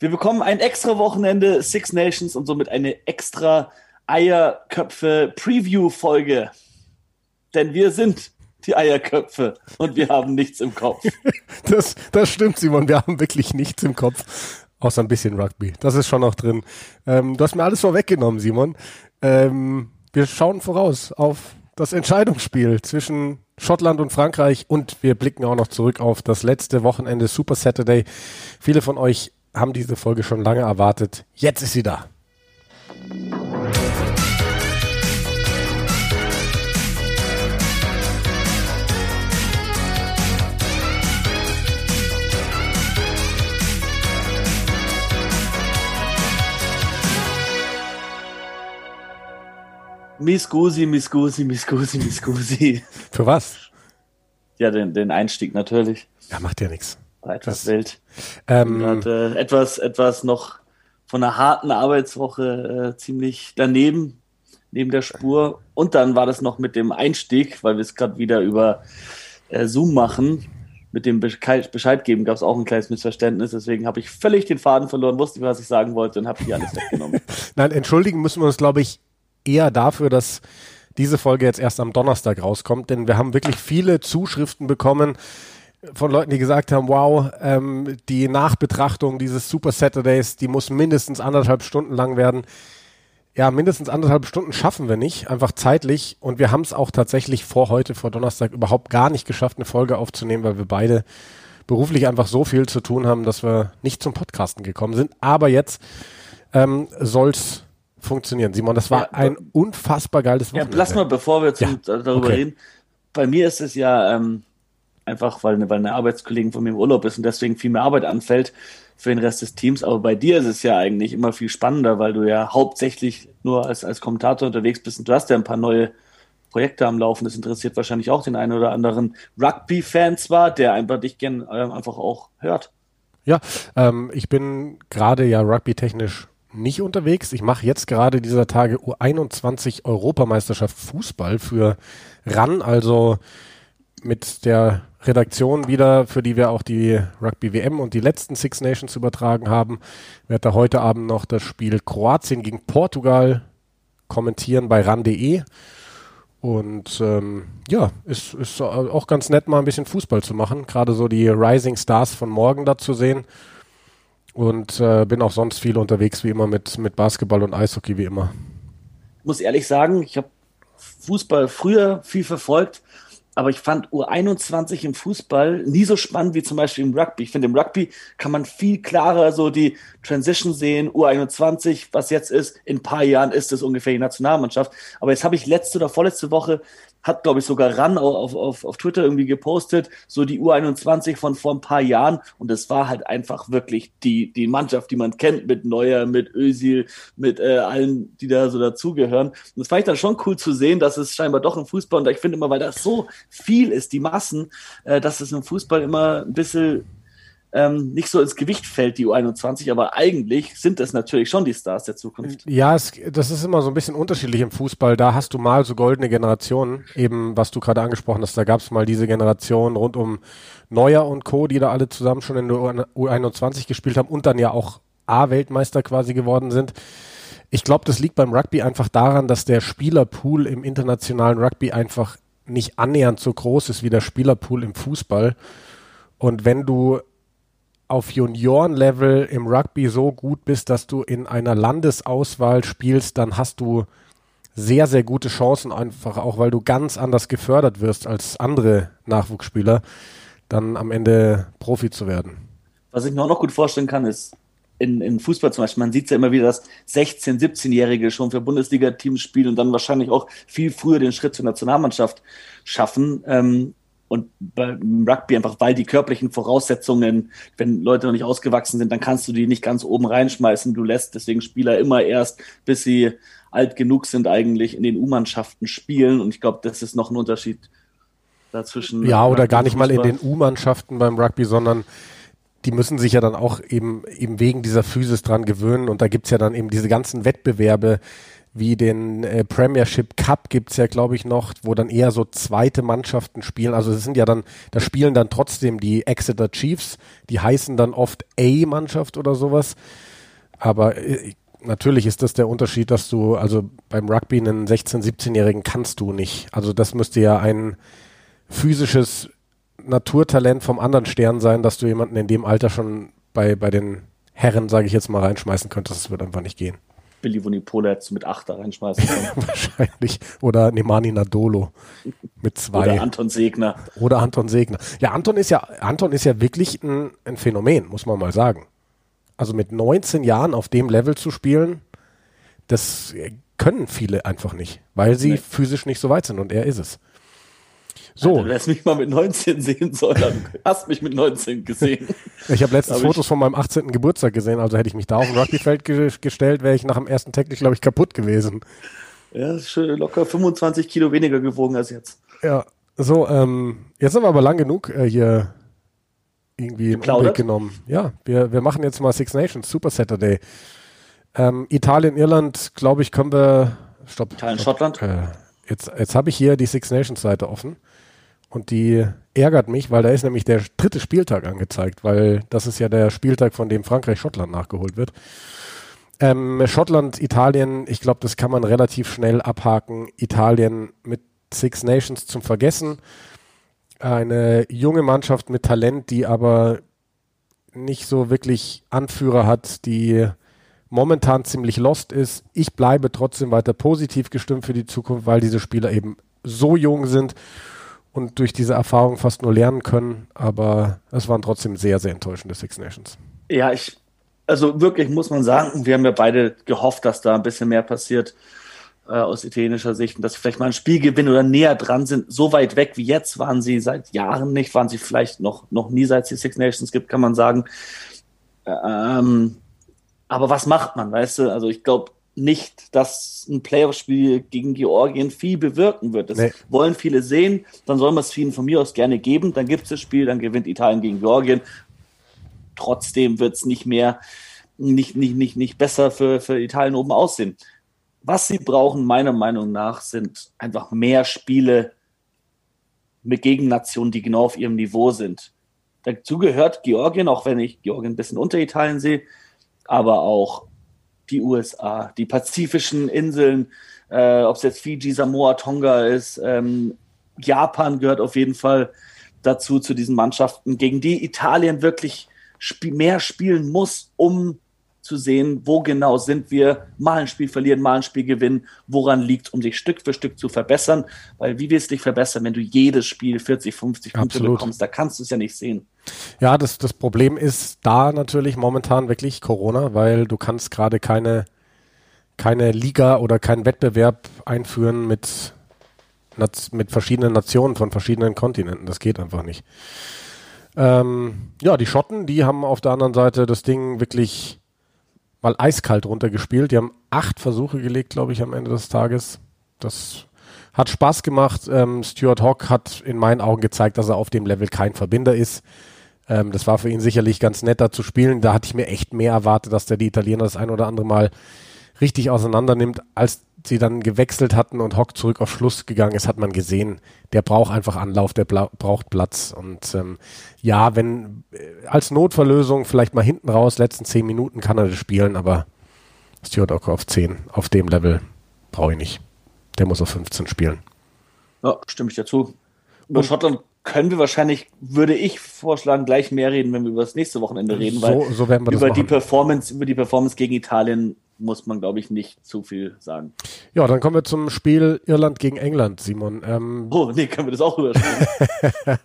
Wir bekommen ein extra Wochenende Six Nations und somit eine extra Eierköpfe-Preview-Folge. Denn wir sind die Eierköpfe und wir haben nichts im Kopf. Das, das stimmt, Simon. Wir haben wirklich nichts im Kopf. Außer ein bisschen Rugby. Das ist schon noch drin. Ähm, du hast mir alles vorweggenommen, Simon. Ähm, wir schauen voraus auf das Entscheidungsspiel zwischen Schottland und Frankreich und wir blicken auch noch zurück auf das letzte Wochenende Super Saturday. Viele von euch haben diese Folge schon lange erwartet. Jetzt ist sie da. Miscusi, Miscusi, Miscusi, Miscusi. Für was? Ja, den, den Einstieg natürlich. Ja, macht ja nichts. War etwas wild. Ähm, hat, äh, etwas, etwas noch von einer harten Arbeitswoche äh, ziemlich daneben, neben der Spur. Und dann war das noch mit dem Einstieg, weil wir es gerade wieder über äh, Zoom machen. Mit dem Bescheid geben gab es auch ein kleines Missverständnis. Deswegen habe ich völlig den Faden verloren, wusste was ich sagen wollte und habe hier alles weggenommen. Nein, entschuldigen müssen wir uns, glaube ich, eher dafür, dass diese Folge jetzt erst am Donnerstag rauskommt, denn wir haben wirklich viele Zuschriften bekommen von Leuten, die gesagt haben, wow, ähm, die Nachbetrachtung dieses Super Saturdays, die muss mindestens anderthalb Stunden lang werden. Ja, mindestens anderthalb Stunden schaffen wir nicht, einfach zeitlich. Und wir haben es auch tatsächlich vor heute, vor Donnerstag, überhaupt gar nicht geschafft, eine Folge aufzunehmen, weil wir beide beruflich einfach so viel zu tun haben, dass wir nicht zum Podcasten gekommen sind. Aber jetzt ähm, soll es funktionieren. Simon, das war ja, ein unfassbar geiles Wochenende. Ja, lass mal, bevor wir zum, ja, darüber okay. reden. Bei mir ist es ja ähm, einfach, weil eine, weil eine Arbeitskollegin von mir im Urlaub ist und deswegen viel mehr Arbeit anfällt für den Rest des Teams. Aber bei dir ist es ja eigentlich immer viel spannender, weil du ja hauptsächlich nur als, als Kommentator unterwegs bist und du hast ja ein paar neue Projekte am Laufen. Das interessiert wahrscheinlich auch den einen oder anderen Rugby-Fan zwar, der einfach dich gern äh, einfach auch hört. Ja, ähm, ich bin gerade ja rugby-technisch nicht unterwegs. Ich mache jetzt gerade dieser Tage U21 Europameisterschaft Fußball für RAN, also mit der Redaktion wieder, für die wir auch die Rugby WM und die letzten Six Nations übertragen haben. Ich werde da heute Abend noch das Spiel Kroatien gegen Portugal kommentieren bei ran.de. Und ähm, ja, ist, ist auch ganz nett, mal ein bisschen Fußball zu machen. Gerade so die Rising Stars von morgen da zu sehen. Und äh, bin auch sonst viel unterwegs, wie immer, mit, mit Basketball und Eishockey, wie immer. Ich muss ehrlich sagen, ich habe Fußball früher viel verfolgt, aber ich fand U21 im Fußball nie so spannend wie zum Beispiel im Rugby. Ich finde, im Rugby kann man viel klarer so die Transition sehen. U21, was jetzt ist, in ein paar Jahren ist es ungefähr die Nationalmannschaft. Aber jetzt habe ich letzte oder vorletzte Woche hat, glaube ich, sogar RAN auf, auf, auf Twitter irgendwie gepostet, so die U21 von vor ein paar Jahren. Und es war halt einfach wirklich die, die Mannschaft, die man kennt, mit Neuer, mit Özil, mit äh, allen, die da so dazugehören. Und das fand ich dann schon cool zu sehen, dass es scheinbar doch im Fußball, und ich finde immer, weil das so viel ist, die Massen, äh, dass es im Fußball immer ein bisschen ähm, nicht so ins Gewicht fällt, die U21, aber eigentlich sind es natürlich schon die Stars der Zukunft. Ja, es, das ist immer so ein bisschen unterschiedlich im Fußball. Da hast du mal so goldene Generationen, eben was du gerade angesprochen hast, da gab es mal diese Generation rund um Neuer und Co., die da alle zusammen schon in der U21 gespielt haben und dann ja auch A-Weltmeister quasi geworden sind. Ich glaube, das liegt beim Rugby einfach daran, dass der Spielerpool im internationalen Rugby einfach nicht annähernd so groß ist wie der Spielerpool im Fußball. Und wenn du auf Juniorenlevel im Rugby so gut bist, dass du in einer Landesauswahl spielst, dann hast du sehr, sehr gute Chancen, einfach auch weil du ganz anders gefördert wirst als andere Nachwuchsspieler, dann am Ende Profi zu werden. Was ich mir auch noch gut vorstellen kann, ist in, in Fußball zum Beispiel, man sieht ja immer wieder, dass 16-, 17-Jährige schon für Bundesliga-Teams spielen und dann wahrscheinlich auch viel früher den Schritt zur Nationalmannschaft schaffen. Ähm, und beim Rugby einfach, weil die körperlichen Voraussetzungen, wenn Leute noch nicht ausgewachsen sind, dann kannst du die nicht ganz oben reinschmeißen. Du lässt deswegen Spieler immer erst, bis sie alt genug sind, eigentlich in den U-Mannschaften spielen. Und ich glaube, das ist noch ein Unterschied dazwischen. Ja, oder gar nicht mal in den U-Mannschaften beim Rugby, sondern die müssen sich ja dann auch eben, eben wegen dieser Physis dran gewöhnen. Und da gibt's ja dann eben diese ganzen Wettbewerbe, wie den äh, Premiership Cup gibt's ja, glaube ich, noch, wo dann eher so zweite Mannschaften spielen. Also es sind ja dann, da spielen dann trotzdem die Exeter Chiefs, die heißen dann oft A-Mannschaft oder sowas. Aber äh, natürlich ist das der Unterschied, dass du, also beim Rugby einen 16-, 17-Jährigen kannst du nicht. Also das müsste ja ein physisches Naturtalent vom anderen Stern sein, dass du jemanden in dem Alter schon bei, bei den Herren, sage ich jetzt mal, reinschmeißen könntest. Das wird einfach nicht gehen. Billy Vunipola jetzt mit 8 da reinschmeißen können. Wahrscheinlich. Oder Nemani Nadolo mit zwei. Oder Anton Segner. Oder Anton Segner. Ja, Anton ist ja, Anton ist ja wirklich ein, ein Phänomen, muss man mal sagen. Also mit 19 Jahren auf dem Level zu spielen, das können viele einfach nicht, weil sie nee. physisch nicht so weit sind und er ist es. So. Alter, du hättest mich mal mit 19 sehen sollen. Du hast mich mit 19 gesehen. Ich habe letztens Fotos von meinem 18. Geburtstag gesehen, also hätte ich mich da auf ein Rugbyfeld ge gestellt, wäre ich nach dem ersten Tackle, glaube ich, kaputt gewesen. Ja, ist schon locker 25 Kilo weniger gewogen als jetzt. Ja, so, ähm, jetzt haben wir aber lang genug äh, hier irgendwie in Umweg genommen. Ja, wir, wir machen jetzt mal Six Nations, Super Saturday. Ähm, Italien, Irland, glaube ich, können wir. Stopp. Italien, stopp. Schottland. Äh, jetzt jetzt habe ich hier die Six Nations Seite offen. Und die ärgert mich, weil da ist nämlich der dritte Spieltag angezeigt, weil das ist ja der Spieltag, von dem Frankreich-Schottland nachgeholt wird. Ähm, Schottland, Italien, ich glaube, das kann man relativ schnell abhaken. Italien mit Six Nations zum Vergessen. Eine junge Mannschaft mit Talent, die aber nicht so wirklich Anführer hat, die momentan ziemlich lost ist. Ich bleibe trotzdem weiter positiv gestimmt für die Zukunft, weil diese Spieler eben so jung sind und durch diese Erfahrung fast nur lernen können. Aber es waren trotzdem sehr, sehr enttäuschende Six Nations. Ja, ich, also wirklich muss man sagen, wir haben ja beide gehofft, dass da ein bisschen mehr passiert äh, aus italienischer Sicht und dass sie vielleicht mal ein Spiel gewinnen oder näher dran sind. So weit weg wie jetzt waren sie seit Jahren nicht, waren sie vielleicht noch, noch nie, seit es die Six Nations gibt, kann man sagen. Ähm, aber was macht man, weißt du? Also ich glaube, nicht, dass ein Playoff-Spiel gegen Georgien viel bewirken wird. Das nee. wollen viele sehen, dann soll man es vielen von mir aus gerne geben. Dann gibt es das Spiel, dann gewinnt Italien gegen Georgien. Trotzdem wird es nicht mehr, nicht, nicht, nicht, nicht besser für, für Italien oben aussehen. Was sie brauchen, meiner Meinung nach, sind einfach mehr Spiele mit Gegennationen, die genau auf ihrem Niveau sind. Dazu gehört Georgien, auch wenn ich Georgien ein bisschen unter Italien sehe, aber auch die USA, die pazifischen Inseln, äh, ob es jetzt Fiji, Samoa, Tonga ist, ähm, Japan gehört auf jeden Fall dazu, zu diesen Mannschaften, gegen die Italien wirklich sp mehr spielen muss, um zu sehen, wo genau sind wir, mal ein Spiel verlieren, mal ein Spiel gewinnen, woran liegt, um sich Stück für Stück zu verbessern. Weil wie willst du dich verbessern, wenn du jedes Spiel 40, 50 Punkte Absolut. bekommst? Da kannst du es ja nicht sehen. Ja, das, das Problem ist da natürlich momentan wirklich Corona, weil du kannst gerade keine, keine Liga oder keinen Wettbewerb einführen mit, mit verschiedenen Nationen von verschiedenen Kontinenten. Das geht einfach nicht. Ähm, ja, die Schotten, die haben auf der anderen Seite das Ding wirklich mal eiskalt runtergespielt. Die haben acht Versuche gelegt, glaube ich, am Ende des Tages. Das hat Spaß gemacht. Ähm, Stuart Hawk hat in meinen Augen gezeigt, dass er auf dem Level kein Verbinder ist. Ähm, das war für ihn sicherlich ganz netter zu spielen. Da hatte ich mir echt mehr erwartet, dass der die Italiener das ein oder andere Mal richtig auseinander nimmt, als sie dann gewechselt hatten und Hock zurück auf Schluss gegangen ist, hat man gesehen, der braucht einfach Anlauf, der braucht Platz. Und ähm, ja, wenn äh, als Notverlösung vielleicht mal hinten raus, letzten zehn Minuten kann er das spielen, aber Stuart Ocker auf 10, auf dem Level brauche ich nicht. Der muss auf 15 spielen. Ja, stimme ich dazu. Über Schottland können wir wahrscheinlich, würde ich vorschlagen, gleich mehr reden, wenn wir über das nächste Wochenende reden, so, weil so über die Performance, über die Performance gegen Italien muss man, glaube ich, nicht zu viel sagen. Ja, dann kommen wir zum Spiel Irland gegen England, Simon. Ähm, oh, nee, können wir das auch überspringen.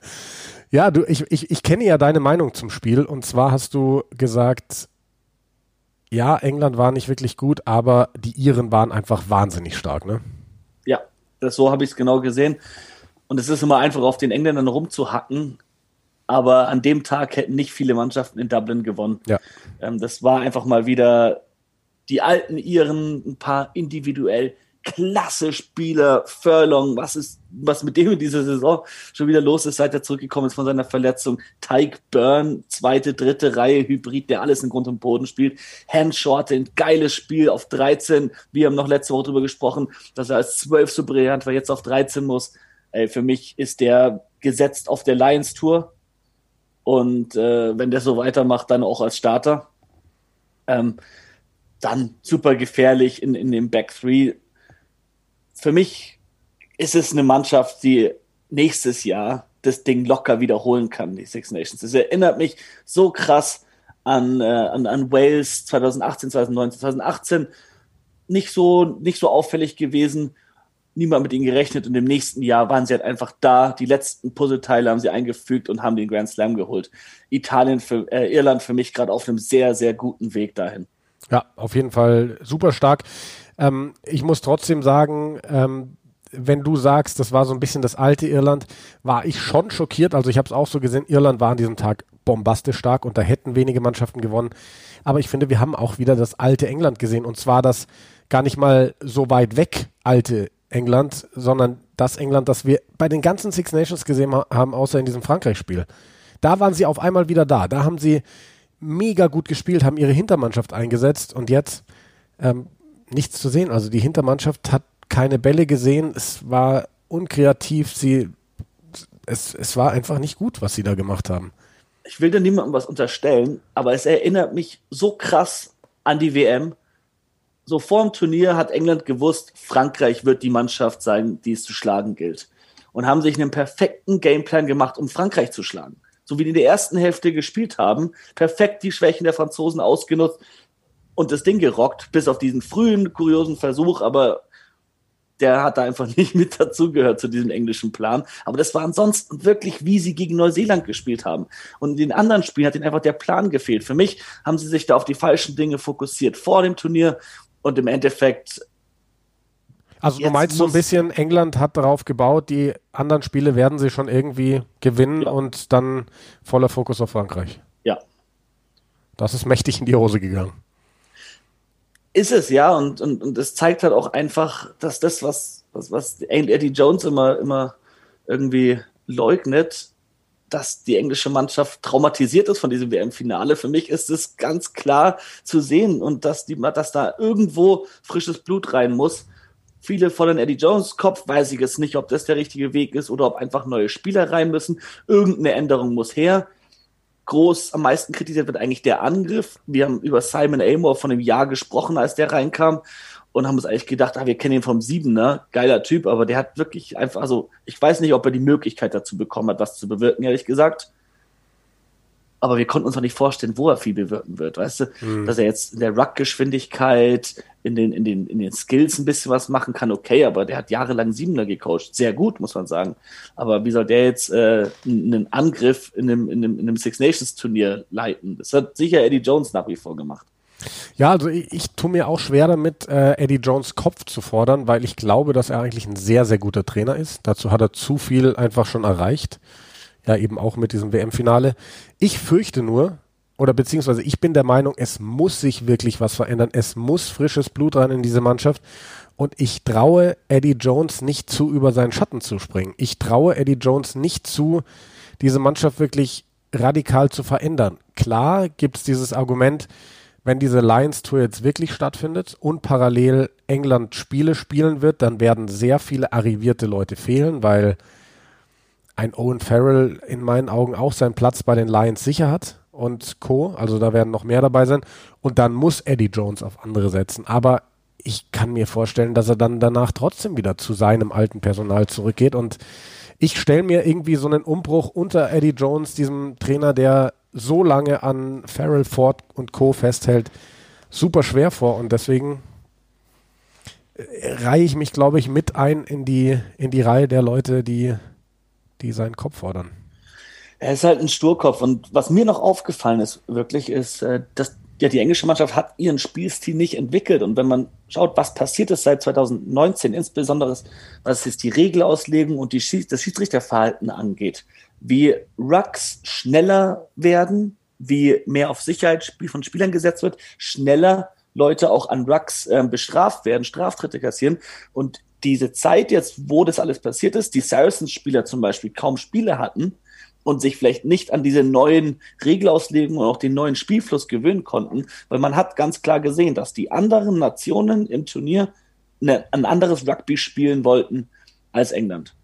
ja, du, ich, ich, ich kenne ja deine Meinung zum Spiel und zwar hast du gesagt, ja, England war nicht wirklich gut, aber die Iren waren einfach wahnsinnig stark, ne? Ja, das, so habe ich es genau gesehen. Und es ist immer einfach auf den Engländern rumzuhacken, aber an dem Tag hätten nicht viele Mannschaften in Dublin gewonnen. Ja. Ähm, das war einfach mal wieder die alten Iren, ein paar individuell klasse Spieler, Furlong, was ist, was mit dem in dieser Saison schon wieder los ist, seit er zurückgekommen ist von seiner Verletzung. Tyke Byrne, zweite, dritte Reihe Hybrid, der alles in Grund und Boden spielt. Hand ein geiles Spiel auf 13. Wir haben noch letzte Woche drüber gesprochen, dass er als 12 so brillant war, jetzt auf 13 muss. Ey, für mich ist der gesetzt auf der Lions Tour. Und äh, wenn der so weitermacht, dann auch als Starter. Ähm, dann super gefährlich in, in dem Back Three für mich ist es eine Mannschaft, die nächstes Jahr das Ding locker wiederholen kann, die Six Nations. Es erinnert mich so krass an, äh, an, an Wales 2018, 2019, 2018. Nicht so, nicht so auffällig gewesen. Niemand mit ihnen gerechnet und im nächsten Jahr waren sie halt einfach da. Die letzten Puzzleteile haben sie eingefügt und haben den Grand Slam geholt. Italien für, äh, Irland für mich gerade auf einem sehr, sehr guten Weg dahin. Ja, auf jeden Fall super stark. Ähm, ich muss trotzdem sagen, ähm, wenn du sagst, das war so ein bisschen das alte Irland, war ich schon schockiert. Also ich habe es auch so gesehen, Irland war an diesem Tag bombastisch stark und da hätten wenige Mannschaften gewonnen. Aber ich finde, wir haben auch wieder das alte England gesehen und zwar das gar nicht mal so weit weg alte England, sondern das England, das wir bei den ganzen Six Nations gesehen haben, außer in diesem Frankreich-Spiel. Da waren sie auf einmal wieder da. Da haben sie mega gut gespielt, haben ihre Hintermannschaft eingesetzt und jetzt ähm, nichts zu sehen. Also die Hintermannschaft hat keine Bälle gesehen. Es war unkreativ. Sie, es, es war einfach nicht gut, was sie da gemacht haben. Ich will da niemandem was unterstellen, aber es erinnert mich so krass an die WM. So vor dem Turnier hat England gewusst, Frankreich wird die Mannschaft sein, die es zu schlagen gilt. Und haben sich einen perfekten Gameplan gemacht, um Frankreich zu schlagen. So wie die in der ersten Hälfte gespielt haben, perfekt die Schwächen der Franzosen ausgenutzt, und das Ding gerockt, bis auf diesen frühen, kuriosen Versuch, aber der hat da einfach nicht mit dazugehört zu diesem englischen Plan. Aber das war ansonsten wirklich, wie sie gegen Neuseeland gespielt haben. Und in den anderen Spielen hat ihnen einfach der Plan gefehlt. Für mich haben sie sich da auf die falschen Dinge fokussiert vor dem Turnier und im Endeffekt. Also du meinst so ein bisschen, England hat darauf gebaut, die anderen Spiele werden sie schon irgendwie gewinnen ja. und dann voller Fokus auf Frankreich. Ja. Das ist mächtig in die Hose gegangen ist es ja und, und, und es zeigt halt auch einfach, dass das, was, was, was Eddie Jones immer, immer irgendwie leugnet, dass die englische Mannschaft traumatisiert ist von diesem WM-Finale. Für mich ist es ganz klar zu sehen und dass, die, dass da irgendwo frisches Blut rein muss. Viele von den Eddie Jones Kopf weiß ich jetzt nicht, ob das der richtige Weg ist oder ob einfach neue Spieler rein müssen. Irgendeine Änderung muss her groß am meisten kritisiert wird eigentlich der Angriff. Wir haben über Simon Amor von einem Jahr gesprochen, als der reinkam und haben uns eigentlich gedacht, ah, wir kennen ihn vom Siebener, geiler Typ, aber der hat wirklich einfach, also ich weiß nicht, ob er die Möglichkeit dazu bekommen hat, was zu bewirken, ehrlich gesagt aber wir konnten uns noch nicht vorstellen, wo er viel bewirken wird. Weißt du, mhm. dass er jetzt in der Ruck-Geschwindigkeit, in den, in, den, in den Skills ein bisschen was machen kann, okay, aber der hat jahrelang Siebener gecoacht. Sehr gut, muss man sagen. Aber wie soll der jetzt äh, einen Angriff in einem, in einem, in einem Six Nations Turnier leiten? Das hat sicher Eddie Jones nach wie vor gemacht. Ja, also ich, ich tue mir auch schwer damit, äh, Eddie Jones Kopf zu fordern, weil ich glaube, dass er eigentlich ein sehr, sehr guter Trainer ist. Dazu hat er zu viel einfach schon erreicht ja eben auch mit diesem WM-Finale. Ich fürchte nur, oder beziehungsweise ich bin der Meinung, es muss sich wirklich was verändern. Es muss frisches Blut rein in diese Mannschaft. Und ich traue Eddie Jones nicht zu, über seinen Schatten zu springen. Ich traue Eddie Jones nicht zu, diese Mannschaft wirklich radikal zu verändern. Klar gibt es dieses Argument, wenn diese Lions Tour jetzt wirklich stattfindet und parallel England Spiele spielen wird, dann werden sehr viele arrivierte Leute fehlen, weil ein Owen Farrell in meinen Augen auch seinen Platz bei den Lions sicher hat und Co. Also da werden noch mehr dabei sein. Und dann muss Eddie Jones auf andere setzen. Aber ich kann mir vorstellen, dass er dann danach trotzdem wieder zu seinem alten Personal zurückgeht. Und ich stelle mir irgendwie so einen Umbruch unter Eddie Jones, diesem Trainer, der so lange an Farrell, Ford und Co. festhält, super schwer vor. Und deswegen äh, reihe ich mich, glaube ich, mit ein in die, in die Reihe der Leute, die die seinen Kopf fordern. Er ist halt ein Sturkopf. Und was mir noch aufgefallen ist, wirklich, ist, äh, dass ja, die englische Mannschaft hat ihren Spielstil nicht entwickelt. Und wenn man schaut, was passiert ist seit 2019, insbesondere was jetzt die Regelauslegung und die Schieds das Schiedsrichterverhalten angeht, wie Rucks schneller werden, wie mehr auf Sicherheit von Spielern gesetzt wird, schneller Leute auch an Rucks äh, bestraft werden, Straftritte kassieren. Und diese Zeit jetzt, wo das alles passiert ist, die Saracens-Spieler zum Beispiel kaum Spiele hatten und sich vielleicht nicht an diese neuen Regelauslegungen und auch den neuen Spielfluss gewöhnen konnten, weil man hat ganz klar gesehen, dass die anderen Nationen im Turnier eine, ein anderes Rugby spielen wollten als England.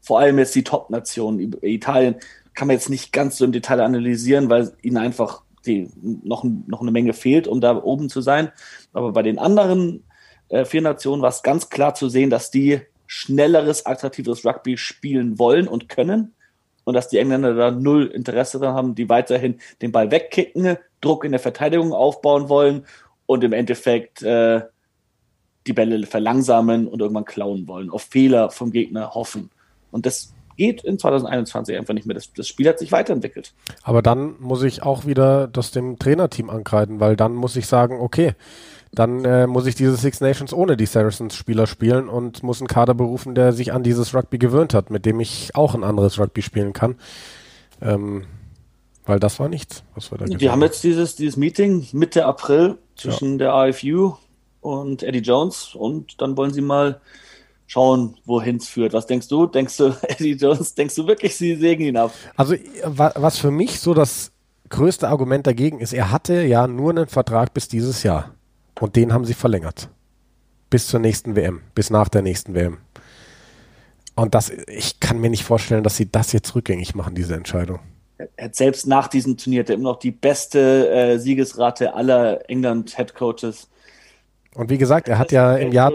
Vor allem jetzt die Top-Nationen, Italien, kann man jetzt nicht ganz so im Detail analysieren, weil ihnen einfach die, noch, noch eine Menge fehlt, um da oben zu sein. Aber bei den anderen äh, vier Nationen war es ganz klar zu sehen, dass die schnelleres, attraktives Rugby spielen wollen und können. Und dass die Engländer da null Interesse daran haben, die weiterhin den Ball wegkicken, Druck in der Verteidigung aufbauen wollen und im Endeffekt äh, die Bälle verlangsamen und irgendwann klauen wollen, auf Fehler vom Gegner hoffen. Und das geht in 2021 einfach nicht mehr. Das, das, Spiel hat sich weiterentwickelt. Aber dann muss ich auch wieder das dem Trainerteam ankreiden, weil dann muss ich sagen, okay, dann äh, muss ich diese Six Nations ohne die Saracens-Spieler spielen und muss einen Kader berufen, der sich an dieses Rugby gewöhnt hat, mit dem ich auch ein anderes Rugby spielen kann. Ähm, weil das war nichts, was wir da Wir haben jetzt dieses, dieses Meeting Mitte April zwischen ja. der AFU und Eddie Jones und dann wollen sie mal schauen, wohin es führt. Was denkst du? Denkst du, Eddie Jones, denkst du wirklich, sie sägen ihn ab? Also, was für mich so das größte Argument dagegen ist, er hatte ja nur einen Vertrag bis dieses Jahr. Und den haben sie verlängert. Bis zur nächsten WM, bis nach der nächsten WM. Und das, ich kann mir nicht vorstellen, dass sie das jetzt rückgängig machen, diese Entscheidung. Er hat selbst nach diesem Turnier immer noch die beste äh, Siegesrate aller England-Headcoaches. Und wie gesagt, er hat ja im Jahr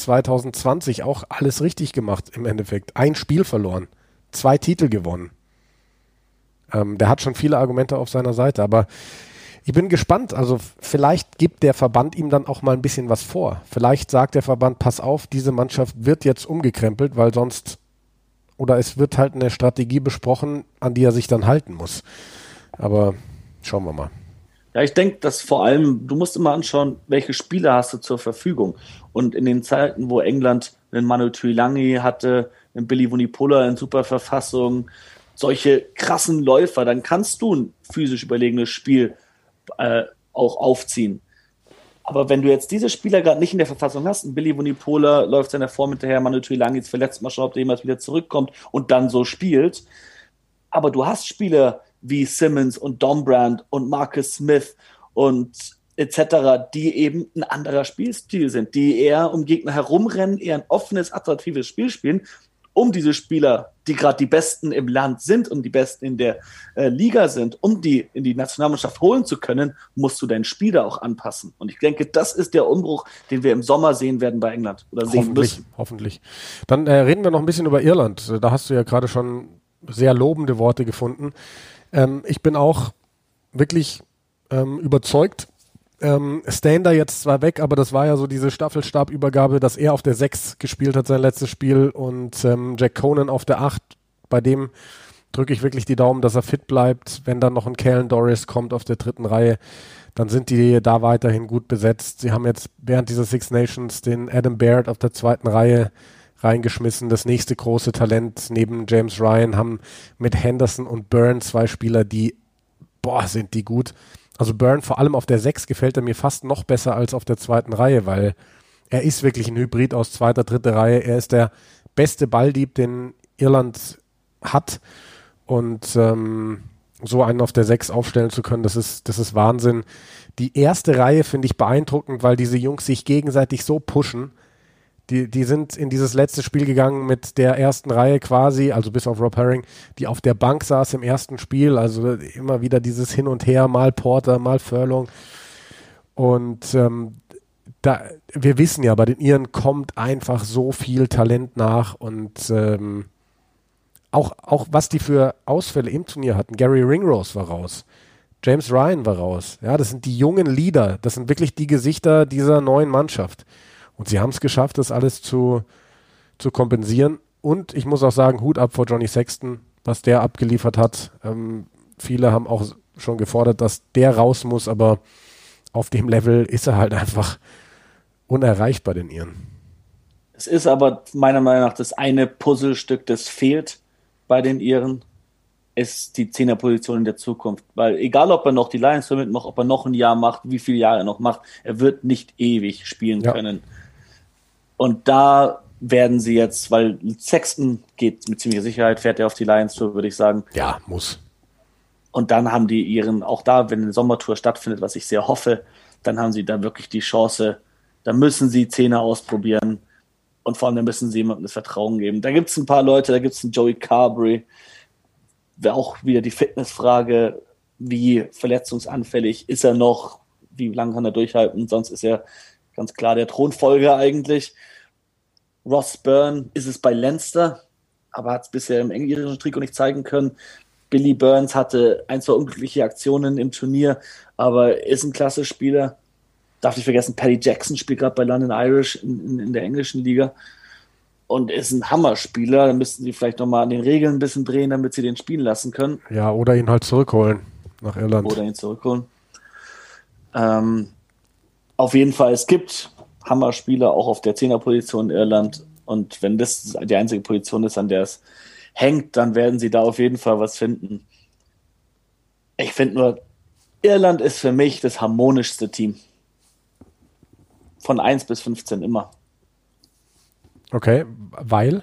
2020 auch alles richtig gemacht im Endeffekt. Ein Spiel verloren, zwei Titel gewonnen. Ähm, der hat schon viele Argumente auf seiner Seite, aber ich bin gespannt. Also vielleicht gibt der Verband ihm dann auch mal ein bisschen was vor. Vielleicht sagt der Verband, pass auf, diese Mannschaft wird jetzt umgekrempelt, weil sonst oder es wird halt eine Strategie besprochen, an die er sich dann halten muss. Aber schauen wir mal. Ja, ich denke, dass vor allem, du musst immer anschauen, welche Spieler hast du zur Verfügung. Und in den Zeiten, wo England einen Manu Tuilangi hatte, einen Billy Vunipola in super Verfassung, solche krassen Läufer, dann kannst du ein physisch überlegenes Spiel äh, auch aufziehen. Aber wenn du jetzt diese Spieler gerade nicht in der Verfassung hast, ein Billy Vunipola läuft seiner Form hinterher, Manu Tuilangi ist verletzt, mal schauen, ob der jemals wieder zurückkommt und dann so spielt. Aber du hast Spieler, wie Simmons und Dombrand und Marcus Smith und etc., die eben ein anderer Spielstil sind, die eher um Gegner herumrennen, eher ein offenes, attraktives Spiel spielen. Um diese Spieler, die gerade die Besten im Land sind und die Besten in der äh, Liga sind, um die in die Nationalmannschaft holen zu können, musst du dein Spiel da auch anpassen. Und ich denke, das ist der Umbruch, den wir im Sommer sehen werden bei England oder sehen hoffentlich, müssen. Hoffentlich. Dann äh, reden wir noch ein bisschen über Irland. Da hast du ja gerade schon sehr lobende Worte gefunden. Ähm, ich bin auch wirklich ähm, überzeugt. Ähm, Stander jetzt zwar weg, aber das war ja so diese Staffelstabübergabe, dass er auf der 6 gespielt hat, sein letztes Spiel, und ähm, Jack Conan auf der 8. Bei dem drücke ich wirklich die Daumen, dass er fit bleibt. Wenn dann noch ein Kalen Doris kommt auf der dritten Reihe, dann sind die da weiterhin gut besetzt. Sie haben jetzt während dieser Six Nations den Adam Baird auf der zweiten Reihe reingeschmissen. Das nächste große Talent neben James Ryan haben mit Henderson und Byrne zwei Spieler, die, boah, sind die gut. Also Byrne vor allem auf der 6 gefällt er mir fast noch besser als auf der zweiten Reihe, weil er ist wirklich ein Hybrid aus zweiter, dritter Reihe. Er ist der beste Balldieb, den Irland hat. Und ähm, so einen auf der 6 aufstellen zu können, das ist, das ist Wahnsinn. Die erste Reihe finde ich beeindruckend, weil diese Jungs sich gegenseitig so pushen die, die sind in dieses letzte Spiel gegangen mit der ersten Reihe quasi, also bis auf Rob Herring, die auf der Bank saß im ersten Spiel. Also immer wieder dieses Hin und Her, mal Porter, mal Furlong. Und ähm, da, wir wissen ja, bei den Iren kommt einfach so viel Talent nach und ähm, auch, auch was die für Ausfälle im Turnier hatten. Gary Ringrose war raus. James Ryan war raus. Ja, das sind die jungen Leader. Das sind wirklich die Gesichter dieser neuen Mannschaft. Und sie haben es geschafft, das alles zu, zu kompensieren. Und ich muss auch sagen, Hut ab vor Johnny Sexton, was der abgeliefert hat. Ähm, viele haben auch schon gefordert, dass der raus muss, aber auf dem Level ist er halt einfach unerreichbar, den Iren. Es ist aber meiner Meinung nach das eine Puzzlestück, das fehlt bei den Iren. ist die Zehnerposition in der Zukunft. Weil egal, ob er noch die Lions damit macht, ob er noch ein Jahr macht, wie viele Jahre er noch macht, er wird nicht ewig spielen ja. können. Und da werden sie jetzt, weil Sexton geht mit ziemlicher Sicherheit, fährt er auf die Lions Tour, würde ich sagen. Ja, muss. Und dann haben die ihren, auch da, wenn eine Sommertour stattfindet, was ich sehr hoffe, dann haben sie da wirklich die Chance, da müssen sie Zehner ausprobieren und vor allem da müssen sie jemandem das Vertrauen geben. Da gibt es ein paar Leute, da gibt es einen Joey Carberry, wäre auch wieder die Fitnessfrage, wie verletzungsanfällig ist er noch, wie lange kann er durchhalten, sonst ist er ganz klar der Thronfolger eigentlich. Ross Byrne ist es bei Leinster, aber hat es bisher im englischen Trikot nicht zeigen können. Billy Burns hatte ein, zwei unglückliche Aktionen im Turnier, aber ist ein klasse Spieler. Darf nicht vergessen, Paddy Jackson spielt gerade bei London Irish in, in, in, der englischen Liga und ist ein Hammerspieler. Da müssten sie vielleicht nochmal an den Regeln ein bisschen drehen, damit sie den spielen lassen können. Ja, oder ihn halt zurückholen nach Irland. Oder ihn zurückholen. Ähm, auf jeden Fall, es gibt Hammerspieler auch auf der Zehnerposition in Irland. Und wenn das die einzige Position ist, an der es hängt, dann werden sie da auf jeden Fall was finden. Ich finde nur, Irland ist für mich das harmonischste Team. Von 1 bis 15 immer. Okay, weil?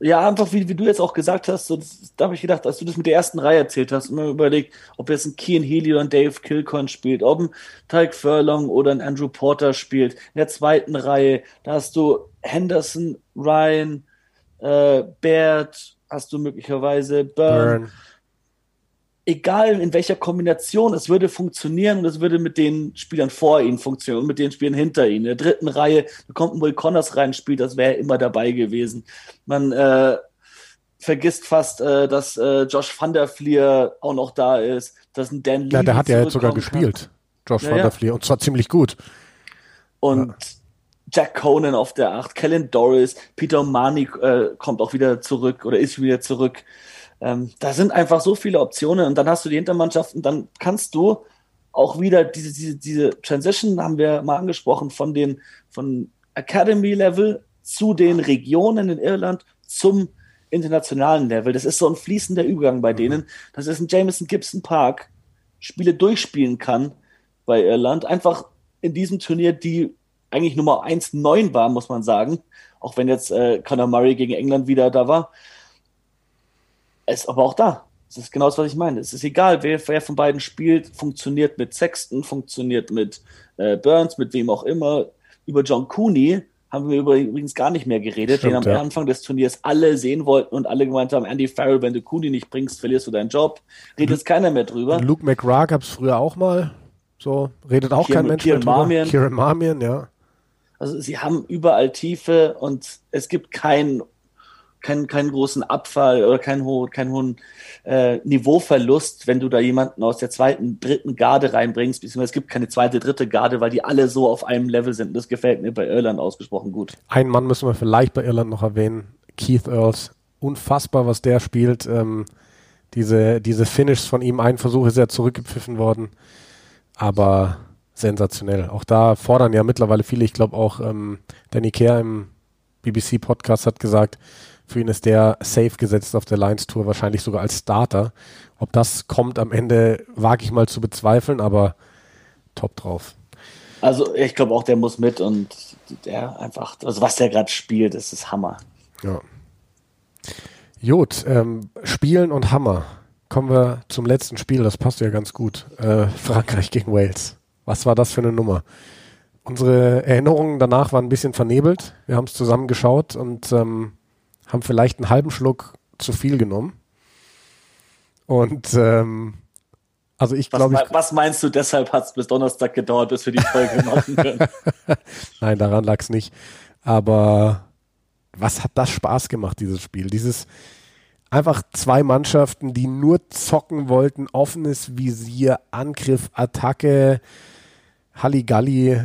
Ja, einfach wie, wie du jetzt auch gesagt hast, so, das, da habe ich gedacht, als du das mit der ersten Reihe erzählt hast, immer überlegt, ob jetzt ein Kian Healy oder ein Dave Kilcoin spielt, ob ein Tyke Furlong oder ein Andrew Porter spielt. In der zweiten Reihe, da hast du Henderson, Ryan, äh, Baird, hast du möglicherweise Burn. Burn egal in welcher Kombination, es würde funktionieren und es würde mit den Spielern vor ihnen funktionieren und mit den Spielern hinter ihnen. In der dritten Reihe kommt ein Will Connors rein, spielt, das wäre immer dabei gewesen. Man äh, vergisst fast, äh, dass äh, Josh van der Fleer auch noch da ist, dass ein Dan Lee Ja, der hat ja jetzt sogar gespielt, Josh ja, van der Fleer, und zwar ziemlich gut. Und ja. Jack Conan auf der Acht, Kellen Doris, Peter Mani äh, kommt auch wieder zurück oder ist wieder zurück. Ähm, da sind einfach so viele Optionen und dann hast du die Hintermannschaften, dann kannst du auch wieder diese, diese, diese Transition, haben wir mal angesprochen, von den von Academy-Level zu den Regionen in Irland zum internationalen Level. Das ist so ein fließender Übergang bei mhm. denen. Das ist ein Jameson Gibson Park, Spiele durchspielen kann bei Irland. Einfach in diesem Turnier, die eigentlich Nummer 1-9 war, muss man sagen. Auch wenn jetzt äh, Conor Murray gegen England wieder da war ist aber auch da. Das ist genau das, was ich meine. Es ist egal, wer, wer von beiden spielt, funktioniert mit Sexton, funktioniert mit äh, Burns, mit wem auch immer. Über John Cooney haben wir übrigens gar nicht mehr geredet, Stimmt, den am ja. Anfang des Turniers alle sehen wollten und alle gemeint haben, Andy Farrell, wenn du Cooney nicht bringst, verlierst du deinen Job. Redet jetzt keiner mehr drüber. Luke McRae gab es früher auch mal. So, redet auch Kieran, kein Mensch Kieran mehr drüber. Marmion. Kieran Marmion, ja. Also sie haben überall Tiefe und es gibt keinen keinen, keinen großen Abfall oder keinen, ho keinen hohen äh, Niveauverlust, wenn du da jemanden aus der zweiten, dritten Garde reinbringst, beziehungsweise es gibt keine zweite, dritte Garde, weil die alle so auf einem Level sind. Das gefällt mir bei Irland ausgesprochen gut. Einen Mann müssen wir vielleicht bei Irland noch erwähnen, Keith Earls. Unfassbar, was der spielt. Ähm, diese, diese Finishes von ihm, ein Versuch ist ja zurückgepfiffen worden, aber sensationell. Auch da fordern ja mittlerweile viele, ich glaube auch ähm, Danny Kerr im BBC-Podcast hat gesagt, für ihn ist der safe gesetzt auf der Lions Tour, wahrscheinlich sogar als Starter. Ob das kommt am Ende, wage ich mal zu bezweifeln, aber top drauf. Also ich glaube auch, der muss mit und der einfach, also was der gerade spielt, das ist Hammer. Ja. Jod, ähm, Spielen und Hammer. Kommen wir zum letzten Spiel, das passt ja ganz gut. Äh, Frankreich gegen Wales. Was war das für eine Nummer? Unsere Erinnerungen danach waren ein bisschen vernebelt. Wir haben es zusammen geschaut und ähm, haben vielleicht einen halben Schluck zu viel genommen. Und ähm, also ich glaube. Was, was, meinst du, deshalb hat es bis Donnerstag gedauert, bis wir die Folge machen können? Nein, daran lag es nicht. Aber was hat das Spaß gemacht, dieses Spiel? Dieses einfach zwei Mannschaften, die nur zocken wollten, offenes Visier, Angriff, Attacke, Halligalli,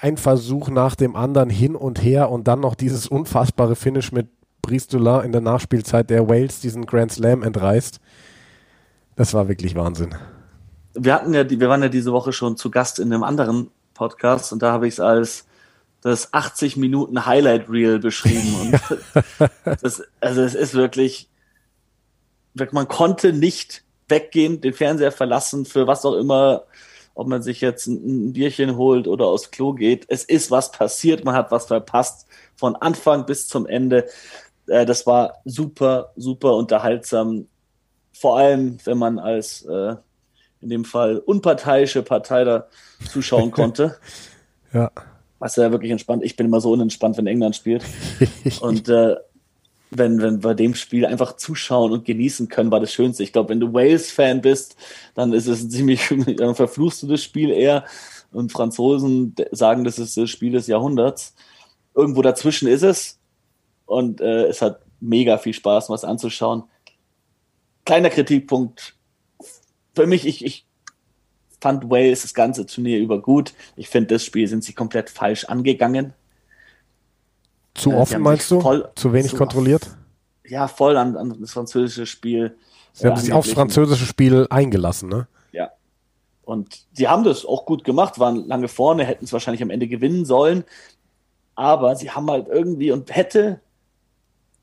ein Versuch nach dem anderen hin und her und dann noch dieses unfassbare Finish mit Dulin in der Nachspielzeit der Wales diesen Grand Slam entreißt. Das war wirklich Wahnsinn. Wir hatten ja, wir waren ja diese Woche schon zu Gast in einem anderen Podcast und da habe ich es als das 80 Minuten Highlight Reel beschrieben. Das, also es ist wirklich man konnte nicht weggehen, den Fernseher verlassen, für was auch immer, ob man sich jetzt ein, ein Bierchen holt oder aufs Klo geht. Es ist was passiert, man hat was verpasst, von Anfang bis zum Ende. Äh, das war super, super unterhaltsam. Vor allem, wenn man als äh, in dem Fall unparteiische Partei da zuschauen konnte. ja. Was ja wirklich entspannt. Ich bin immer so unentspannt, wenn England spielt. Und äh, wenn, wenn bei dem Spiel einfach zuschauen und genießen können, war das Schönste. Ich glaube, wenn du Wales-Fan bist, dann ist es ziemlich, dann verfluchst du das Spiel eher. Und Franzosen sagen, das ist das Spiel des Jahrhunderts. Irgendwo dazwischen ist es. Und äh, es hat mega viel Spaß, was anzuschauen. Kleiner Kritikpunkt. Für mich, ich, ich fand Wales das ganze Turnier über gut. Ich finde, das Spiel sind sie komplett falsch angegangen. Zu äh, offen meinst du? Zu wenig so kontrolliert? Ja, voll an, an das französische Spiel. Sie haben sich aufs französische Spiel eingelassen, ne? Ja. Und sie haben das auch gut gemacht, waren lange vorne, hätten es wahrscheinlich am Ende gewinnen sollen. Aber sie haben halt irgendwie und hätte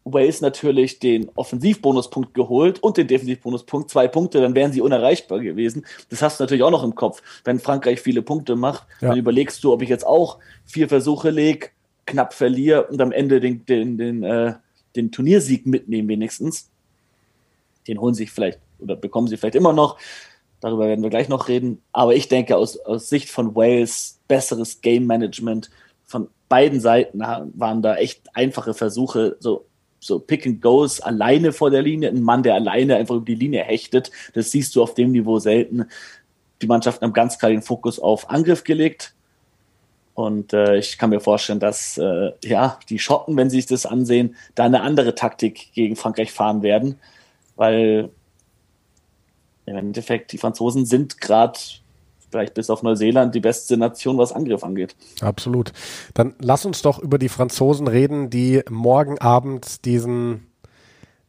Wales natürlich den Offensivbonuspunkt geholt und den Defensivbonuspunkt, zwei Punkte, dann wären sie unerreichbar gewesen. Das hast du natürlich auch noch im Kopf. Wenn Frankreich viele Punkte macht, ja. dann überlegst du, ob ich jetzt auch vier Versuche lege, knapp verliere und am Ende den, den, den, äh, den Turniersieg mitnehmen wenigstens. Den holen sich vielleicht oder bekommen sie vielleicht immer noch. Darüber werden wir gleich noch reden. Aber ich denke, aus, aus Sicht von Wales, besseres Game Management von beiden Seiten waren da echt einfache Versuche, so, so Pick and Goes alleine vor der Linie. Ein Mann, der alleine einfach über die Linie hechtet. Das siehst du auf dem Niveau selten. Die Mannschaften haben ganz klar den Fokus auf Angriff gelegt. Und äh, ich kann mir vorstellen, dass äh, ja die Schotten, wenn sie sich das ansehen, da eine andere Taktik gegen Frankreich fahren werden, weil im Endeffekt die Franzosen sind gerade vielleicht bis auf Neuseeland die beste Nation, was Angriff angeht. Absolut. Dann lass uns doch über die Franzosen reden, die morgen Abend diesen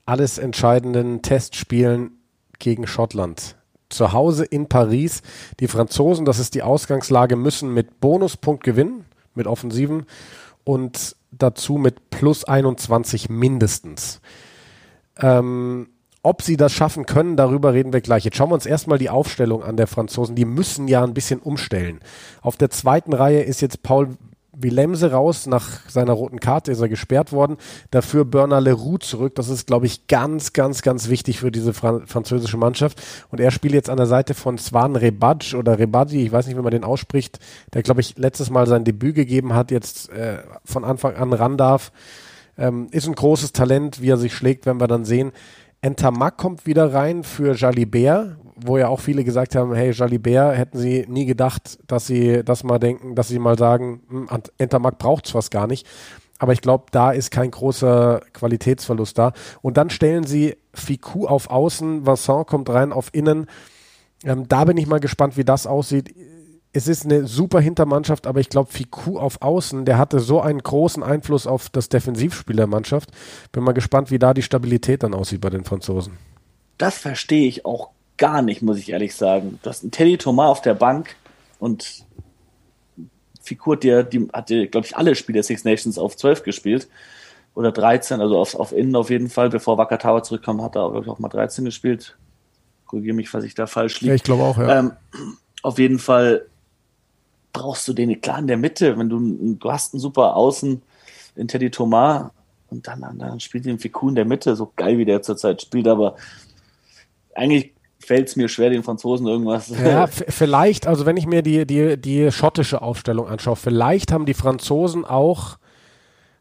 alles entscheidenden Test spielen gegen Schottland zu Hause in Paris. Die Franzosen, das ist die Ausgangslage, müssen mit Bonuspunkt gewinnen, mit Offensiven und dazu mit plus 21 mindestens. Ähm, ob sie das schaffen können, darüber reden wir gleich. Jetzt schauen wir uns erstmal die Aufstellung an der Franzosen. Die müssen ja ein bisschen umstellen. Auf der zweiten Reihe ist jetzt Paul Willemse raus. Nach seiner roten Karte ist er gesperrt worden. Dafür Bernard Leroux zurück. Das ist, glaube ich, ganz, ganz, ganz wichtig für diese Fran französische Mannschaft. Und er spielt jetzt an der Seite von Swan Rebadj oder Rebadji, ich weiß nicht, wie man den ausspricht, der, glaube ich, letztes Mal sein Debüt gegeben hat, jetzt äh, von Anfang an ran darf. Ähm, ist ein großes Talent, wie er sich schlägt, wenn wir dann sehen. Entermac kommt wieder rein für Jalibert, wo ja auch viele gesagt haben, hey, Jalibert hätten sie nie gedacht, dass sie das mal denken, dass sie mal sagen, hm, Entermark braucht es fast gar nicht. Aber ich glaube, da ist kein großer Qualitätsverlust da. Und dann stellen sie Ficou auf Außen, Vincent kommt rein auf Innen. Ähm, da bin ich mal gespannt, wie das aussieht. Es ist eine super Hintermannschaft, aber ich glaube, Ficou auf Außen, der hatte so einen großen Einfluss auf das Defensivspiel der Mannschaft. Bin mal gespannt, wie da die Stabilität dann aussieht bei den Franzosen. Das verstehe ich auch gar nicht, muss ich ehrlich sagen. Du hast einen Teddy Thomas auf der Bank und Fikur der, die hatte, glaube ich, alle Spiele der Six Nations auf 12 gespielt. Oder 13, also auf, auf Innen auf jeden Fall. Bevor Wakatawa zurückkam, hat er, glaube ich, auch mal 13 gespielt. Korrigiere mich, falls ich da falsch liege. Ja, ich glaube auch, ja. Ähm, auf jeden Fall brauchst du den klar in der Mitte. Wenn du, du hast einen super Außen in Teddy Thomas und dann, dann spielt den Fiku in der Mitte, so geil wie der zurzeit spielt, aber eigentlich fällt es mir schwer, den Franzosen irgendwas. Ja, vielleicht, also wenn ich mir die, die, die schottische Aufstellung anschaue, vielleicht haben die Franzosen auch,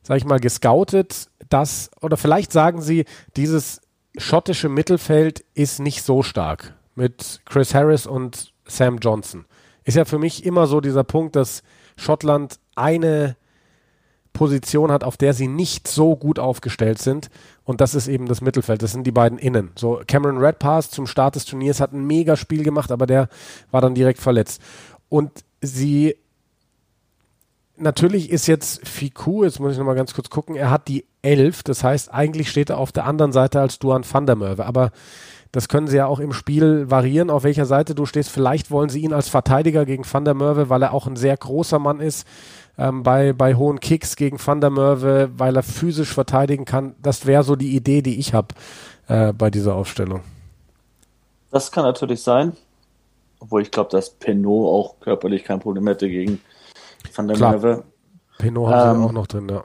sag ich mal, gescoutet, dass, oder vielleicht sagen sie, dieses schottische Mittelfeld ist nicht so stark mit Chris Harris und Sam Johnson. Ist ja für mich immer so dieser Punkt, dass Schottland eine Position hat, auf der sie nicht so gut aufgestellt sind. Und das ist eben das Mittelfeld. Das sind die beiden Innen. So Cameron Redpass zum Start des Turniers hat ein mega Spiel gemacht, aber der war dann direkt verletzt. Und sie natürlich ist jetzt Fiku, jetzt muss ich nochmal ganz kurz gucken, er hat die 11, das heißt, eigentlich steht er auf der anderen Seite als Duan van der Merwe, aber das können sie ja auch im Spiel variieren, auf welcher Seite du stehst. Vielleicht wollen sie ihn als Verteidiger gegen Van der Merwe, weil er auch ein sehr großer Mann ist ähm, bei, bei hohen Kicks gegen Van der Merwe, weil er physisch verteidigen kann. Das wäre so die Idee, die ich habe. äh, bei dieser Aufstellung. Das kann natürlich sein. Obwohl ich glaube, dass Penot auch körperlich kein Problem hätte gegen Van der Merwe. Penot haben ähm, sie auch noch drin, ja.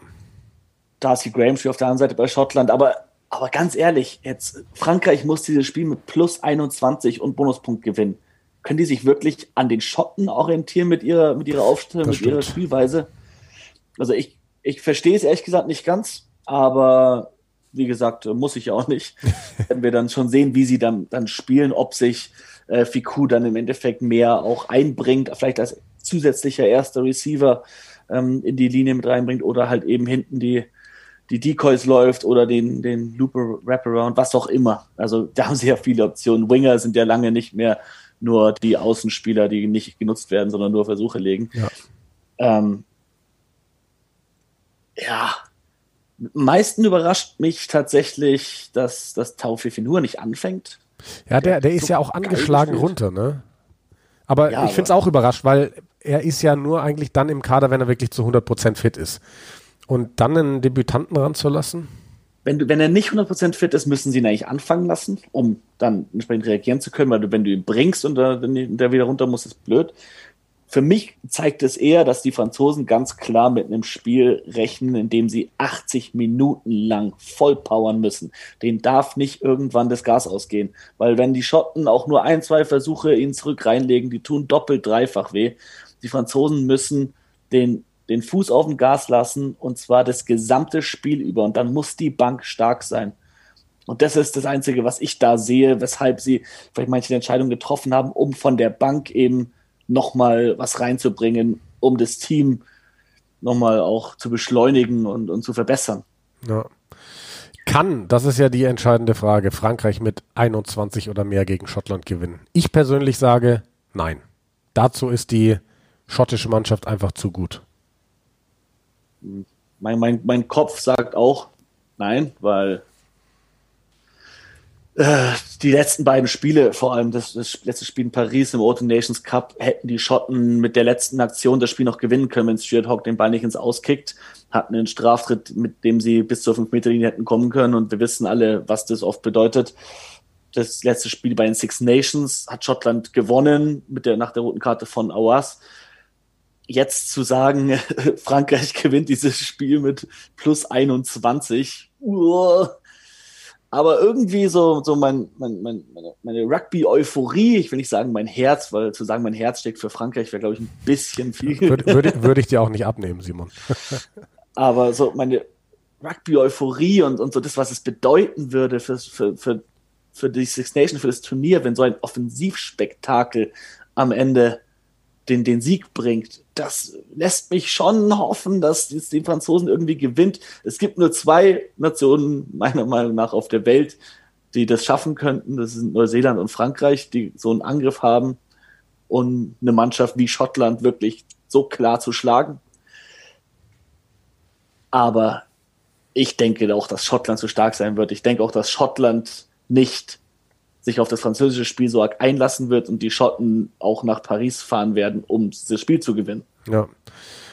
Darcy Graham spielt auf der anderen Seite bei Schottland, aber, aber ganz ehrlich, jetzt Frankreich muss dieses Spiel mit plus 21 und Bonuspunkt gewinnen. Können die sich wirklich an den Schotten orientieren mit ihrer, mit ihrer Aufstellung, das mit stimmt. ihrer Spielweise? Also ich, ich verstehe es ehrlich gesagt nicht ganz, aber wie gesagt, muss ich auch nicht. Werden wir dann schon sehen, wie sie dann, dann spielen, ob sich äh, Fiku dann im Endeffekt mehr auch einbringt, vielleicht als zusätzlicher erster Receiver ähm, in die Linie mit reinbringt oder halt eben hinten die, die Decoys läuft oder den, den Looper Wraparound, was auch immer. Also da haben sie ja viele Optionen. Winger sind ja lange nicht mehr nur die Außenspieler, die nicht genutzt werden, sondern nur Versuche legen. Ja, ähm, ja. am meisten überrascht mich tatsächlich, dass das nur nicht anfängt. Ja, der, der ist so ja auch angeschlagen runter, ne? Aber ja, ich finde es auch überrascht, weil er ist ja nur eigentlich dann im Kader, wenn er wirklich zu 100% fit ist. Und dann einen Debütanten ranzulassen? Wenn, du, wenn er nicht 100% fit ist, müssen sie ihn eigentlich anfangen lassen, um dann entsprechend reagieren zu können, weil du, wenn du ihn bringst und der, der wieder runter muss, ist blöd. Für mich zeigt es eher, dass die Franzosen ganz klar mit einem Spiel rechnen, in dem sie 80 Minuten lang vollpowern müssen. Den darf nicht irgendwann das Gas ausgehen. Weil wenn die Schotten auch nur ein, zwei Versuche ihn zurück reinlegen, die tun doppelt, dreifach weh. Die Franzosen müssen den, den Fuß auf dem Gas lassen und zwar das gesamte Spiel über. Und dann muss die Bank stark sein. Und das ist das Einzige, was ich da sehe, weshalb sie vielleicht manche Entscheidungen getroffen haben, um von der Bank eben nochmal was reinzubringen, um das Team nochmal auch zu beschleunigen und, und zu verbessern. Ja. Kann, das ist ja die entscheidende Frage, Frankreich mit 21 oder mehr gegen Schottland gewinnen? Ich persönlich sage nein. Dazu ist die schottische Mannschaft einfach zu gut. Mein, mein, mein Kopf sagt auch nein, weil äh, die letzten beiden Spiele, vor allem das, das, letzte Spiel in Paris im Autumn Nations Cup, hätten die Schotten mit der letzten Aktion das Spiel noch gewinnen können, wenn Stuart Hawk den Ball nicht ins Auskickt, hatten einen Straftritt, mit dem sie bis zur 5-Meter-Linie hätten kommen können und wir wissen alle, was das oft bedeutet. Das letzte Spiel bei den Six Nations hat Schottland gewonnen mit der, nach der roten Karte von Awas. Jetzt zu sagen, Frankreich gewinnt dieses Spiel mit plus 21, uah, aber irgendwie so, so mein, mein, mein, meine, Rugby-Euphorie, ich will nicht sagen mein Herz, weil zu sagen, mein Herz steckt für Frankreich wäre, glaube ich, ein bisschen viel. Würde, würde, würde ich dir auch nicht abnehmen, Simon. Aber so meine Rugby-Euphorie und, und so das, was es bedeuten würde für, für, für, für die Six Nations, für das Turnier, wenn so ein Offensivspektakel am Ende den, den Sieg bringt, das lässt mich schon hoffen, dass jetzt die Franzosen irgendwie gewinnt. Es gibt nur zwei Nationen, meiner Meinung nach, auf der Welt, die das schaffen könnten. Das sind Neuseeland und Frankreich, die so einen Angriff haben und eine Mannschaft wie Schottland wirklich so klar zu schlagen. Aber ich denke auch, dass Schottland so stark sein wird. Ich denke auch, dass Schottland nicht sich auf das französische Spiel so einlassen wird und die Schotten auch nach Paris fahren werden, um das Spiel zu gewinnen. Ja.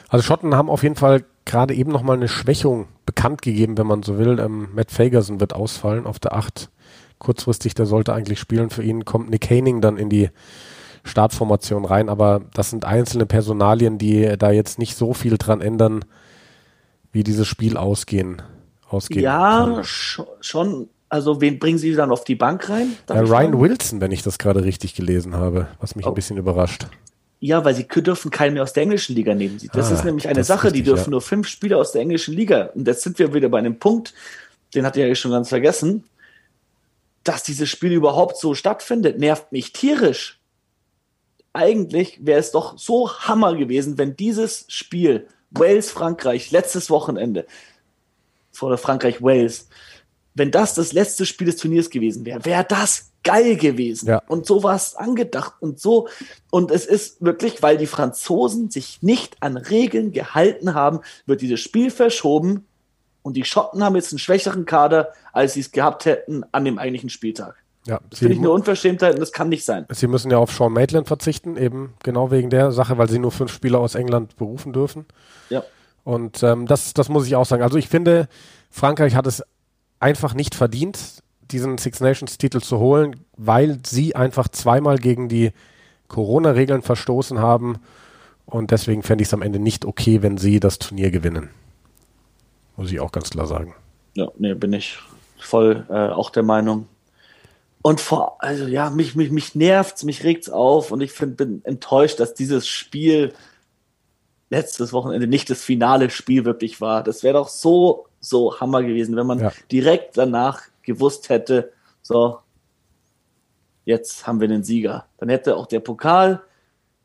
Also Schotten haben auf jeden Fall gerade eben nochmal eine Schwächung bekannt gegeben, wenn man so will. Ähm, Matt Fagerson wird ausfallen auf der 8. Kurzfristig, der sollte eigentlich spielen. Für ihn kommt Nick Haning dann in die Startformation rein, aber das sind einzelne Personalien, die da jetzt nicht so viel dran ändern, wie dieses Spiel ausgehen. ausgehen ja, kann. schon also wen bringen Sie dann auf die Bank rein? Ja, Ryan? Wilson, wenn ich das gerade richtig gelesen habe, was mich oh. ein bisschen überrascht. Ja, weil sie dürfen keinen mehr aus der englischen Liga nehmen. Das ah, ist nämlich eine Sache, richtig, die dürfen ja. nur fünf Spieler aus der englischen Liga. Und jetzt sind wir wieder bei einem Punkt, den hat ihr ja schon ganz vergessen, dass dieses Spiel überhaupt so stattfindet, nervt mich tierisch. Eigentlich wäre es doch so Hammer gewesen, wenn dieses Spiel Wales-Frankreich letztes Wochenende vor Frankreich-Wales wenn das das letzte Spiel des Turniers gewesen wäre, wäre das geil gewesen. Ja. Und so war es angedacht und so. Und es ist wirklich, weil die Franzosen sich nicht an Regeln gehalten haben, wird dieses Spiel verschoben und die Schotten haben jetzt einen schwächeren Kader, als sie es gehabt hätten an dem eigentlichen Spieltag. Ja, das finde ich eine Unverschämtheit und das kann nicht sein. Sie müssen ja auf Sean Maitland verzichten, eben genau wegen der Sache, weil sie nur fünf Spieler aus England berufen dürfen. Ja. Und ähm, das, das muss ich auch sagen. Also ich finde, Frankreich hat es einfach nicht verdient, diesen Six Nations Titel zu holen, weil sie einfach zweimal gegen die Corona-Regeln verstoßen haben. Und deswegen fände ich es am Ende nicht okay, wenn sie das Turnier gewinnen. Muss ich auch ganz klar sagen. Ja, nee, bin ich voll äh, auch der Meinung. Und vor, also ja, mich, mich, mich nervt's, mich regt's auf und ich find, bin enttäuscht, dass dieses Spiel letztes Wochenende nicht das finale Spiel wirklich war. Das wäre doch so, so Hammer gewesen, wenn man ja. direkt danach gewusst hätte, so, jetzt haben wir den Sieger. Dann hätte auch der Pokal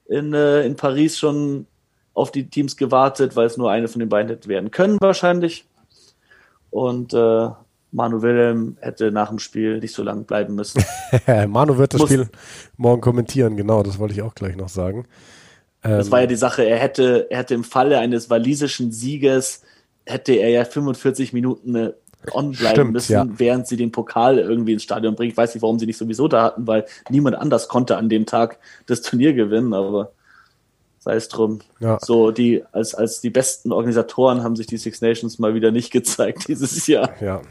in, äh, in Paris schon auf die Teams gewartet, weil es nur eine von den beiden hätte werden können wahrscheinlich. Und äh, Manu Wilhelm hätte nach dem Spiel nicht so lange bleiben müssen. Manu wird das Muss, Spiel morgen kommentieren, genau, das wollte ich auch gleich noch sagen. Das ähm, war ja die Sache, er hätte, er hätte im Falle eines walisischen Sieges, hätte er ja 45 Minuten äh, on bleiben Stimmt, müssen, ja. während sie den Pokal irgendwie ins Stadion bringen. Ich weiß nicht, warum sie nicht sowieso da hatten, weil niemand anders konnte an dem Tag das Turnier gewinnen, aber sei es drum. Ja. So, die, als, als die besten Organisatoren haben sich die Six Nations mal wieder nicht gezeigt dieses Jahr. Ja.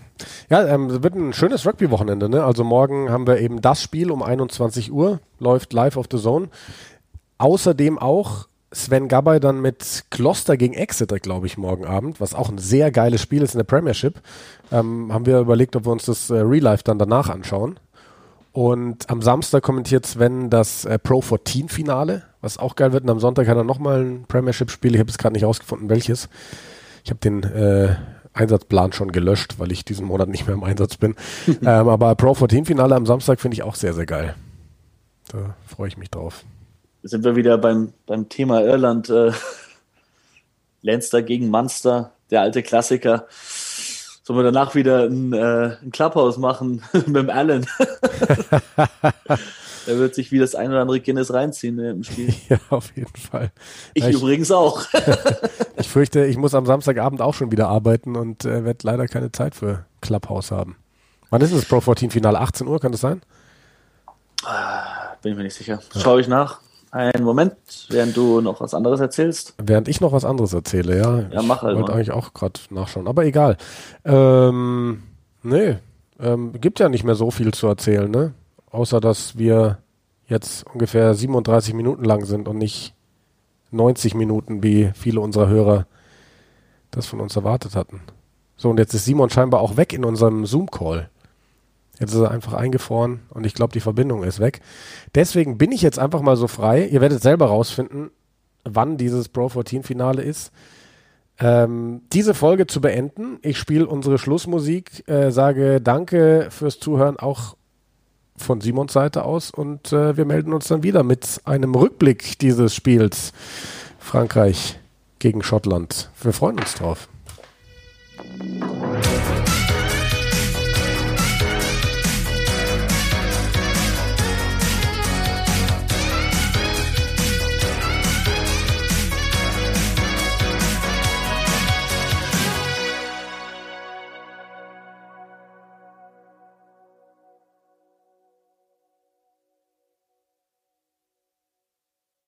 Ja, ähm, wird ein schönes Rugby-Wochenende, ne? Also morgen haben wir eben das Spiel um 21 Uhr, läuft live auf The Zone. Außerdem auch Sven Gabay dann mit Gloucester gegen Exeter, glaube ich, morgen Abend, was auch ein sehr geiles Spiel ist in der Premiership. Ähm, haben wir überlegt, ob wir uns das äh, Real Life dann danach anschauen. Und am Samstag kommentiert Sven das äh, Pro 14 Finale, was auch geil wird. Und am Sonntag hat er nochmal ein Premiership-Spiel. Ich habe es gerade nicht rausgefunden, welches. Ich habe den äh, Einsatzplan schon gelöscht, weil ich diesen Monat nicht mehr im Einsatz bin. ähm, aber Pro 14 Finale am Samstag finde ich auch sehr, sehr geil. Da freue ich mich drauf sind wir wieder beim, beim Thema Irland. Äh, Leinster gegen Munster, der alte Klassiker. Sollen wir danach wieder ein, äh, ein Clubhouse machen mit dem Allen? Er wird sich wie das ein oder andere Guinness reinziehen im Spiel. Ja, auf jeden Fall. Ich, ich übrigens auch. ich fürchte, ich muss am Samstagabend auch schon wieder arbeiten und äh, werde leider keine Zeit für Clubhouse haben. Wann ist das Pro 14 Finale? 18 Uhr, kann das sein? Ah, bin ich mir nicht sicher. Schaue ich nach. Einen Moment, während du noch was anderes erzählst. Während ich noch was anderes erzähle, ja. Ja, mach halt. Ich wollte eigentlich auch gerade nachschauen, aber egal. Ähm, nee, ähm, gibt ja nicht mehr so viel zu erzählen, ne? Außer, dass wir jetzt ungefähr 37 Minuten lang sind und nicht 90 Minuten, wie viele unserer Hörer das von uns erwartet hatten. So, und jetzt ist Simon scheinbar auch weg in unserem Zoom-Call. Jetzt ist er einfach eingefroren und ich glaube, die Verbindung ist weg. Deswegen bin ich jetzt einfach mal so frei. Ihr werdet selber rausfinden, wann dieses Pro 14 Finale ist. Ähm, diese Folge zu beenden. Ich spiele unsere Schlussmusik, äh, sage Danke fürs Zuhören auch von Simons Seite aus und äh, wir melden uns dann wieder mit einem Rückblick dieses Spiels Frankreich gegen Schottland. Wir freuen uns drauf.